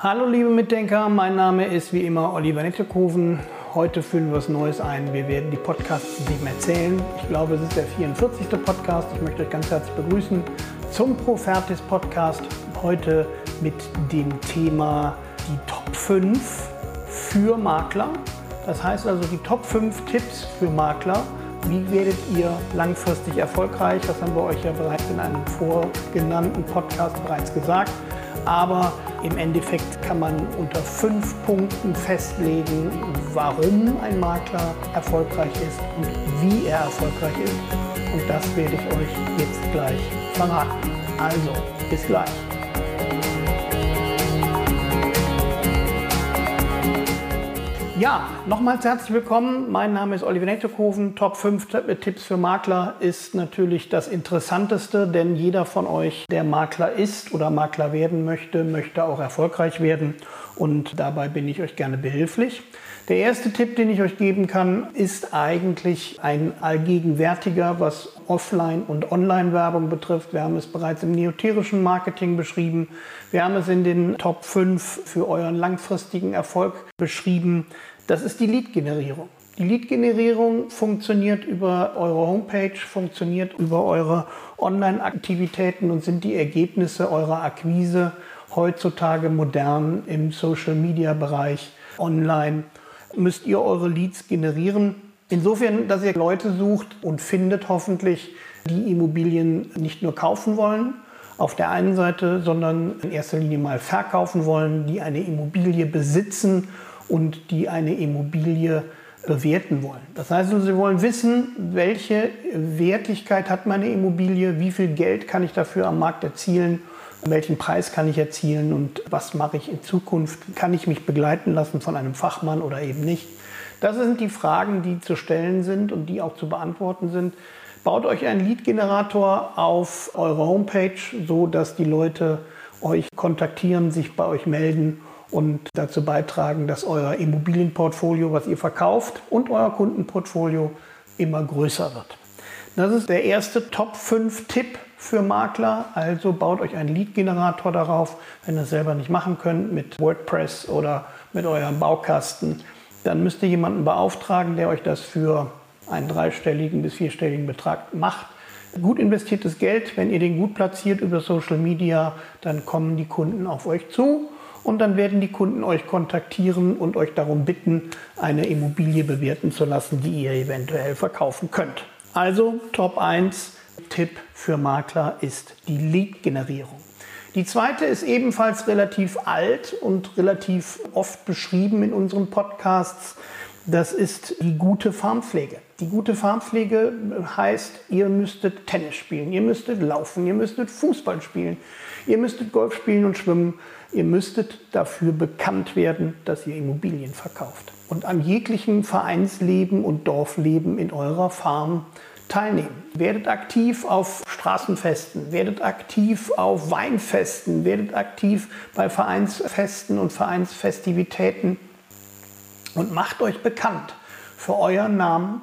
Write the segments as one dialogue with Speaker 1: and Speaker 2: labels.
Speaker 1: Hallo liebe Mitdenker, mein Name ist wie immer Oliver Nettekoven. Heute führen wir was Neues ein. Wir werden die Podcasts nicht mehr zählen. Ich glaube, es ist der 44. Podcast. Ich möchte euch ganz herzlich begrüßen zum Profertis Podcast. Heute mit dem Thema die Top 5 für Makler. Das heißt also die Top 5 Tipps für Makler. Wie werdet ihr langfristig erfolgreich? Das haben wir euch ja bereits in einem vorgenannten Podcast bereits gesagt. Aber im Endeffekt kann man unter fünf Punkten festlegen, warum ein Makler erfolgreich ist und wie er erfolgreich ist. Und das werde ich euch jetzt gleich verraten. Also, bis gleich. Ja, nochmals herzlich willkommen. Mein Name ist Oliver Nettekoven. Top 5 Tipps für Makler ist natürlich das Interessanteste, denn jeder von euch, der Makler ist oder Makler werden möchte, möchte auch erfolgreich werden und dabei bin ich euch gerne behilflich. Der erste Tipp, den ich euch geben kann, ist eigentlich ein allgegenwärtiger, was Offline- und Online-Werbung betrifft. Wir haben es bereits im neoterischen Marketing beschrieben. Wir haben es in den Top 5 für euren langfristigen Erfolg beschrieben. Das ist die Lead-Generierung. Die Lead-Generierung funktioniert über eure Homepage, funktioniert über eure Online-Aktivitäten und sind die Ergebnisse eurer Akquise heutzutage modern im Social-Media-Bereich online. Müsst ihr eure Leads generieren. Insofern, dass ihr Leute sucht und findet hoffentlich, die Immobilien nicht nur kaufen wollen, auf der einen Seite, sondern in erster Linie mal verkaufen wollen, die eine Immobilie besitzen und die eine Immobilie bewerten wollen. Das heißt, sie wollen wissen, welche Wertigkeit hat meine Immobilie, wie viel Geld kann ich dafür am Markt erzielen, welchen Preis kann ich erzielen und was mache ich in Zukunft, kann ich mich begleiten lassen von einem Fachmann oder eben nicht. Das sind die Fragen, die zu stellen sind und die auch zu beantworten sind. Baut euch einen Lead-Generator auf eure Homepage, so dass die Leute euch kontaktieren, sich bei euch melden und dazu beitragen, dass euer Immobilienportfolio, was ihr verkauft und euer Kundenportfolio immer größer wird. Das ist der erste Top 5 Tipp für Makler. Also baut euch einen Lead-Generator darauf, wenn ihr es selber nicht machen könnt mit WordPress oder mit eurem Baukasten. Dann müsst ihr jemanden beauftragen, der euch das für einen dreistelligen bis vierstelligen Betrag macht. Gut investiertes Geld, wenn ihr den gut platziert über Social Media, dann kommen die Kunden auf euch zu und dann werden die Kunden euch kontaktieren und euch darum bitten, eine Immobilie bewerten zu lassen, die ihr eventuell verkaufen könnt. Also Top 1 Tipp für Makler ist die Lead-Generierung. Die zweite ist ebenfalls relativ alt und relativ oft beschrieben in unseren Podcasts. Das ist die gute Farmpflege. Die gute Farmpflege heißt, ihr müsstet Tennis spielen, ihr müsstet laufen, ihr müsstet Fußball spielen, ihr müsstet Golf spielen und schwimmen. Ihr müsstet dafür bekannt werden, dass ihr Immobilien verkauft und an jeglichem Vereinsleben und Dorfleben in eurer Farm teilnehmen. Werdet aktiv auf Straßenfesten, werdet aktiv auf Weinfesten, werdet aktiv bei Vereinsfesten und Vereinsfestivitäten und macht euch bekannt für euren Namen,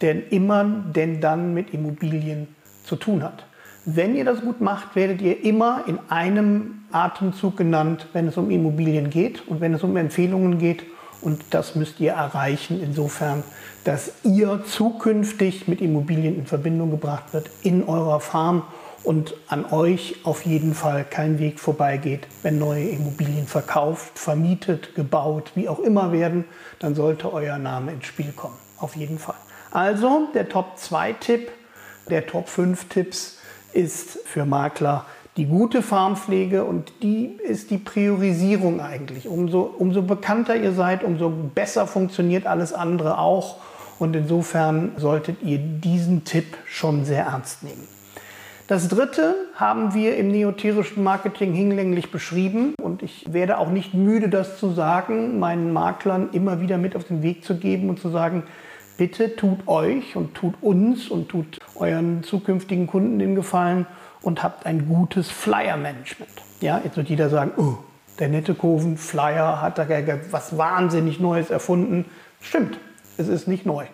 Speaker 1: der immer denn dann mit Immobilien zu tun hat. Wenn ihr das gut macht, werdet ihr immer in einem Atemzug genannt, wenn es um Immobilien geht und wenn es um Empfehlungen geht. Und das müsst ihr erreichen, insofern, dass ihr zukünftig mit Immobilien in Verbindung gebracht wird in eurer Farm und an euch auf jeden Fall kein Weg vorbeigeht. Wenn neue Immobilien verkauft, vermietet, gebaut, wie auch immer werden, dann sollte euer Name ins Spiel kommen. Auf jeden Fall. Also der Top 2 Tipp, der Top 5 Tipps ist für Makler die gute Farmpflege und die ist die Priorisierung eigentlich. Umso, umso bekannter ihr seid, umso besser funktioniert alles andere auch. Und insofern solltet ihr diesen Tipp schon sehr ernst nehmen. Das dritte haben wir im neoterischen Marketing hinlänglich beschrieben und ich werde auch nicht müde, das zu sagen, meinen Maklern immer wieder mit auf den Weg zu geben und zu sagen, bitte tut euch und tut uns und tut euren zukünftigen Kunden den Gefallen und habt ein gutes Flyer-Management. Ja, jetzt wird jeder sagen, oh, der nette Kurven Flyer hat da was wahnsinnig Neues erfunden. Stimmt, es ist nicht neu.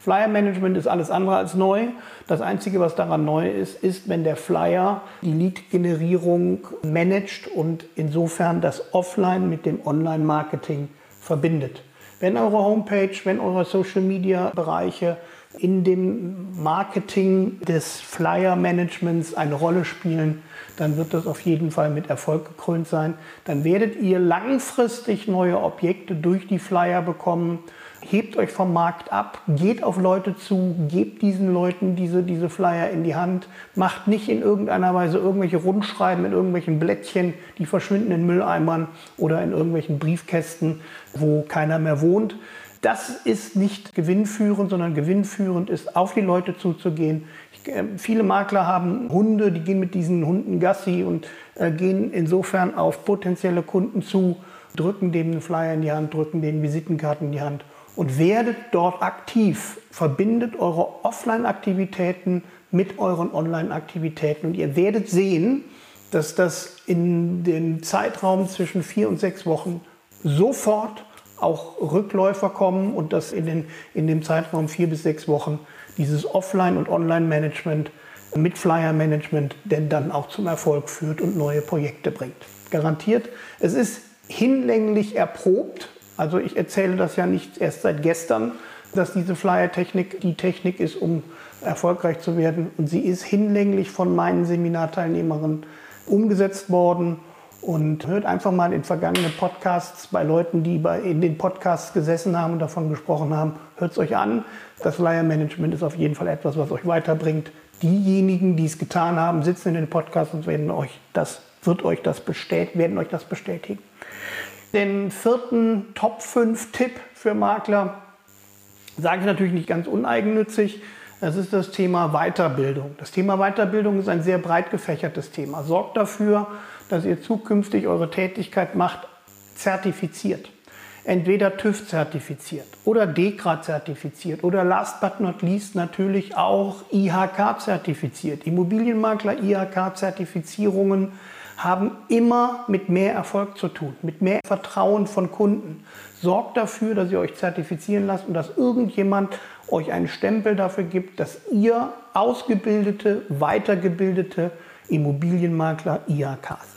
Speaker 1: Flyer Management ist alles andere als neu. Das Einzige, was daran neu ist, ist, wenn der Flyer die Lead-Generierung managt und insofern das Offline mit dem Online-Marketing verbindet. Wenn eure Homepage, wenn eure Social-Media-Bereiche in dem Marketing des Flyer-Managements eine Rolle spielen, dann wird das auf jeden Fall mit Erfolg gekrönt sein. Dann werdet ihr langfristig neue Objekte durch die Flyer bekommen. Hebt euch vom Markt ab, geht auf Leute zu, gebt diesen Leuten diese, diese Flyer in die Hand, macht nicht in irgendeiner Weise irgendwelche Rundschreiben in irgendwelchen Blättchen, die verschwinden in Mülleimern oder in irgendwelchen Briefkästen, wo keiner mehr wohnt. Das ist nicht gewinnführend, sondern gewinnführend ist, auf die Leute zuzugehen, äh, viele Makler haben Hunde, die gehen mit diesen Hunden Gassi und äh, gehen insofern auf potenzielle Kunden zu, drücken dem einen Flyer in die Hand, drücken den Visitenkarten in die Hand und werdet dort aktiv. Verbindet eure Offline-Aktivitäten mit euren Online-Aktivitäten und ihr werdet sehen, dass das in dem Zeitraum zwischen vier und sechs Wochen sofort auch Rückläufer kommen und dass in, den, in dem Zeitraum vier bis sechs Wochen dieses Offline- und Online-Management mit Flyer-Management denn dann auch zum Erfolg führt und neue Projekte bringt. Garantiert. Es ist hinlänglich erprobt. Also ich erzähle das ja nicht erst seit gestern, dass diese Flyer-Technik die Technik ist, um erfolgreich zu werden. Und sie ist hinlänglich von meinen Seminarteilnehmerinnen umgesetzt worden und hört einfach mal in vergangene Podcasts bei Leuten, die bei, in den Podcasts gesessen haben und davon gesprochen haben. Hört es euch an. Das Flyer Management ist auf jeden Fall etwas, was euch weiterbringt. Diejenigen, die es getan haben, sitzen in den Podcasts und werden euch das, wird euch das bestätigen, werden euch das bestätigen. Den vierten Top 5 Tipp für Makler sage ich natürlich nicht ganz uneigennützig. Das ist das Thema Weiterbildung. Das Thema Weiterbildung ist ein sehr breit gefächertes Thema. Sorgt dafür, dass ihr zukünftig eure Tätigkeit macht, zertifiziert. Entweder TÜV zertifiziert oder DEKRA zertifiziert oder last but not least natürlich auch IHK zertifiziert. Immobilienmakler IHK Zertifizierungen haben immer mit mehr Erfolg zu tun, mit mehr Vertrauen von Kunden. Sorgt dafür, dass ihr euch zertifizieren lasst und dass irgendjemand euch einen Stempel dafür gibt, dass ihr ausgebildete, weitergebildete Immobilienmakler IHK seid.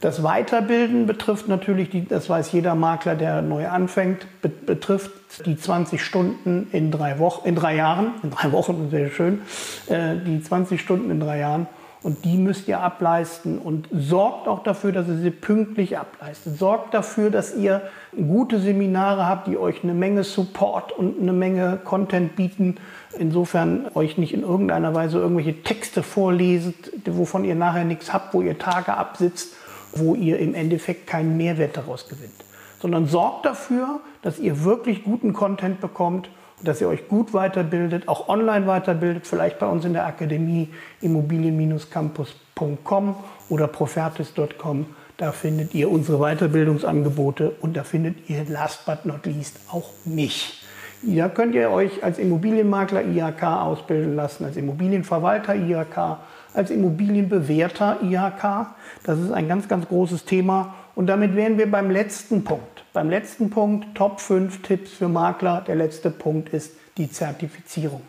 Speaker 1: Das Weiterbilden betrifft natürlich, die, das weiß jeder Makler, der neu anfängt, betrifft die 20 Stunden in drei, Wochen, in drei Jahren, in drei Wochen, sehr schön, äh, die 20 Stunden in drei Jahren. Und die müsst ihr ableisten und sorgt auch dafür, dass ihr sie pünktlich ableistet. Sorgt dafür, dass ihr gute Seminare habt, die euch eine Menge Support und eine Menge Content bieten. Insofern euch nicht in irgendeiner Weise irgendwelche Texte vorleset, wovon ihr nachher nichts habt, wo ihr Tage absitzt wo ihr im Endeffekt keinen Mehrwert daraus gewinnt. Sondern sorgt dafür, dass ihr wirklich guten Content bekommt dass ihr euch gut weiterbildet, auch online weiterbildet, vielleicht bei uns in der Akademie immobilien-campus.com oder profertis.com. Da findet ihr unsere Weiterbildungsangebote und da findet ihr last but not least auch mich. Da könnt ihr euch als Immobilienmakler IHK ausbilden lassen, als Immobilienverwalter IHK, als Immobilienbewerter IHK. Das ist ein ganz, ganz großes Thema. Und damit wären wir beim letzten Punkt. Beim letzten Punkt, Top 5 Tipps für Makler. Der letzte Punkt ist die Zertifizierung.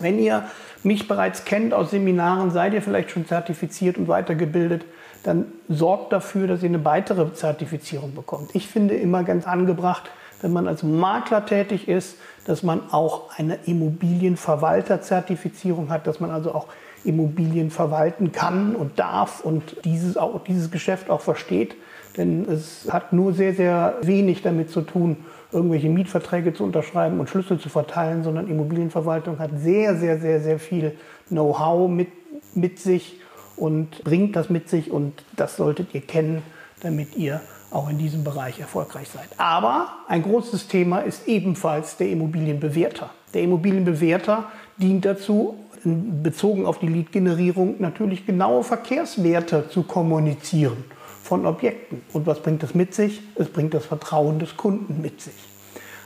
Speaker 1: Wenn ihr mich bereits kennt aus Seminaren, seid ihr vielleicht schon zertifiziert und weitergebildet, dann sorgt dafür, dass ihr eine weitere Zertifizierung bekommt. Ich finde immer ganz angebracht, wenn man als Makler tätig ist, dass man auch eine Immobilienverwalterzertifizierung hat, dass man also auch Immobilien verwalten kann und darf und dieses, auch, dieses Geschäft auch versteht. Denn es hat nur sehr, sehr wenig damit zu tun, irgendwelche Mietverträge zu unterschreiben und Schlüssel zu verteilen, sondern Immobilienverwaltung hat sehr, sehr, sehr, sehr viel Know-how mit, mit sich und bringt das mit sich und das solltet ihr kennen, damit ihr auch in diesem Bereich erfolgreich seid. Aber ein großes Thema ist ebenfalls der Immobilienbewerter. Der Immobilienbewerter dient dazu, bezogen auf die Lead-Generierung natürlich genaue Verkehrswerte zu kommunizieren von Objekten. Und was bringt das mit sich? Es bringt das Vertrauen des Kunden mit sich.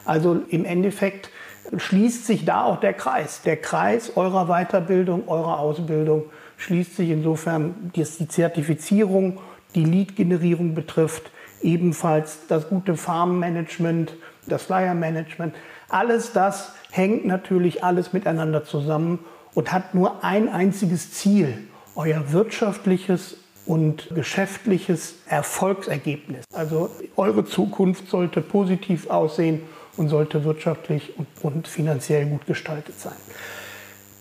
Speaker 1: Also im Endeffekt schließt sich da auch der Kreis. Der Kreis eurer Weiterbildung, eurer Ausbildung schließt sich insofern, dass die Zertifizierung, die Lead-Generierung betrifft, ebenfalls das gute Farmmanagement, das Flyer-Management. Alles das hängt natürlich alles miteinander zusammen und hat nur ein einziges Ziel, euer wirtschaftliches und geschäftliches Erfolgsergebnis. Also eure Zukunft sollte positiv aussehen und sollte wirtschaftlich und, und finanziell gut gestaltet sein.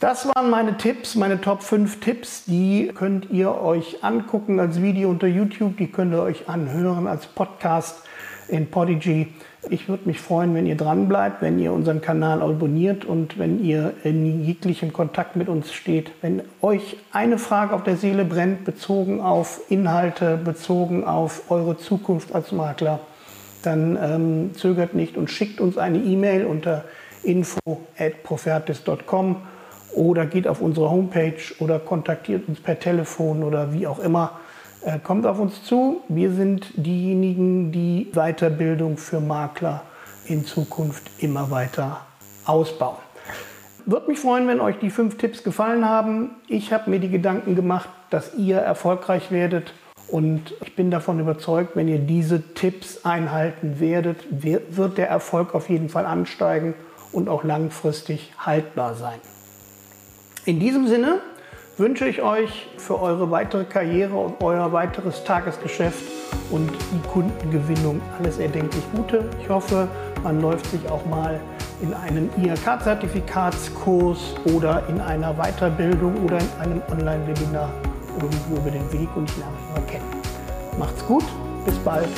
Speaker 1: Das waren meine Tipps, meine Top 5 Tipps. Die könnt ihr euch angucken als Video unter YouTube, die könnt ihr euch anhören als Podcast in Podigy. Ich würde mich freuen, wenn ihr dran bleibt, wenn ihr unseren Kanal abonniert und wenn ihr in jeglichem Kontakt mit uns steht. Wenn euch eine Frage auf der Seele brennt, bezogen auf Inhalte, bezogen auf eure Zukunft als Makler, dann ähm, zögert nicht und schickt uns eine E-Mail unter info@profertis.com oder geht auf unsere Homepage oder kontaktiert uns per Telefon oder wie auch immer. Äh, kommt auf uns zu. Wir sind diejenigen, die Weiterbildung für Makler in Zukunft immer weiter ausbauen. Würde mich freuen, wenn euch die fünf Tipps gefallen haben. Ich habe mir die Gedanken gemacht, dass ihr erfolgreich werdet. Und ich bin davon überzeugt, wenn ihr diese Tipps einhalten werdet, wird der Erfolg auf jeden Fall ansteigen und auch langfristig haltbar sein. In diesem Sinne wünsche ich euch für eure weitere Karriere und euer weiteres Tagesgeschäft und die Kundengewinnung alles erdenklich Gute. Ich hoffe, man läuft sich auch mal in einem IHK-Zertifikatskurs oder in einer Weiterbildung oder in einem Online-Webinar irgendwo über den Weg und ich lerne euch mal kennen. Macht's gut, bis bald.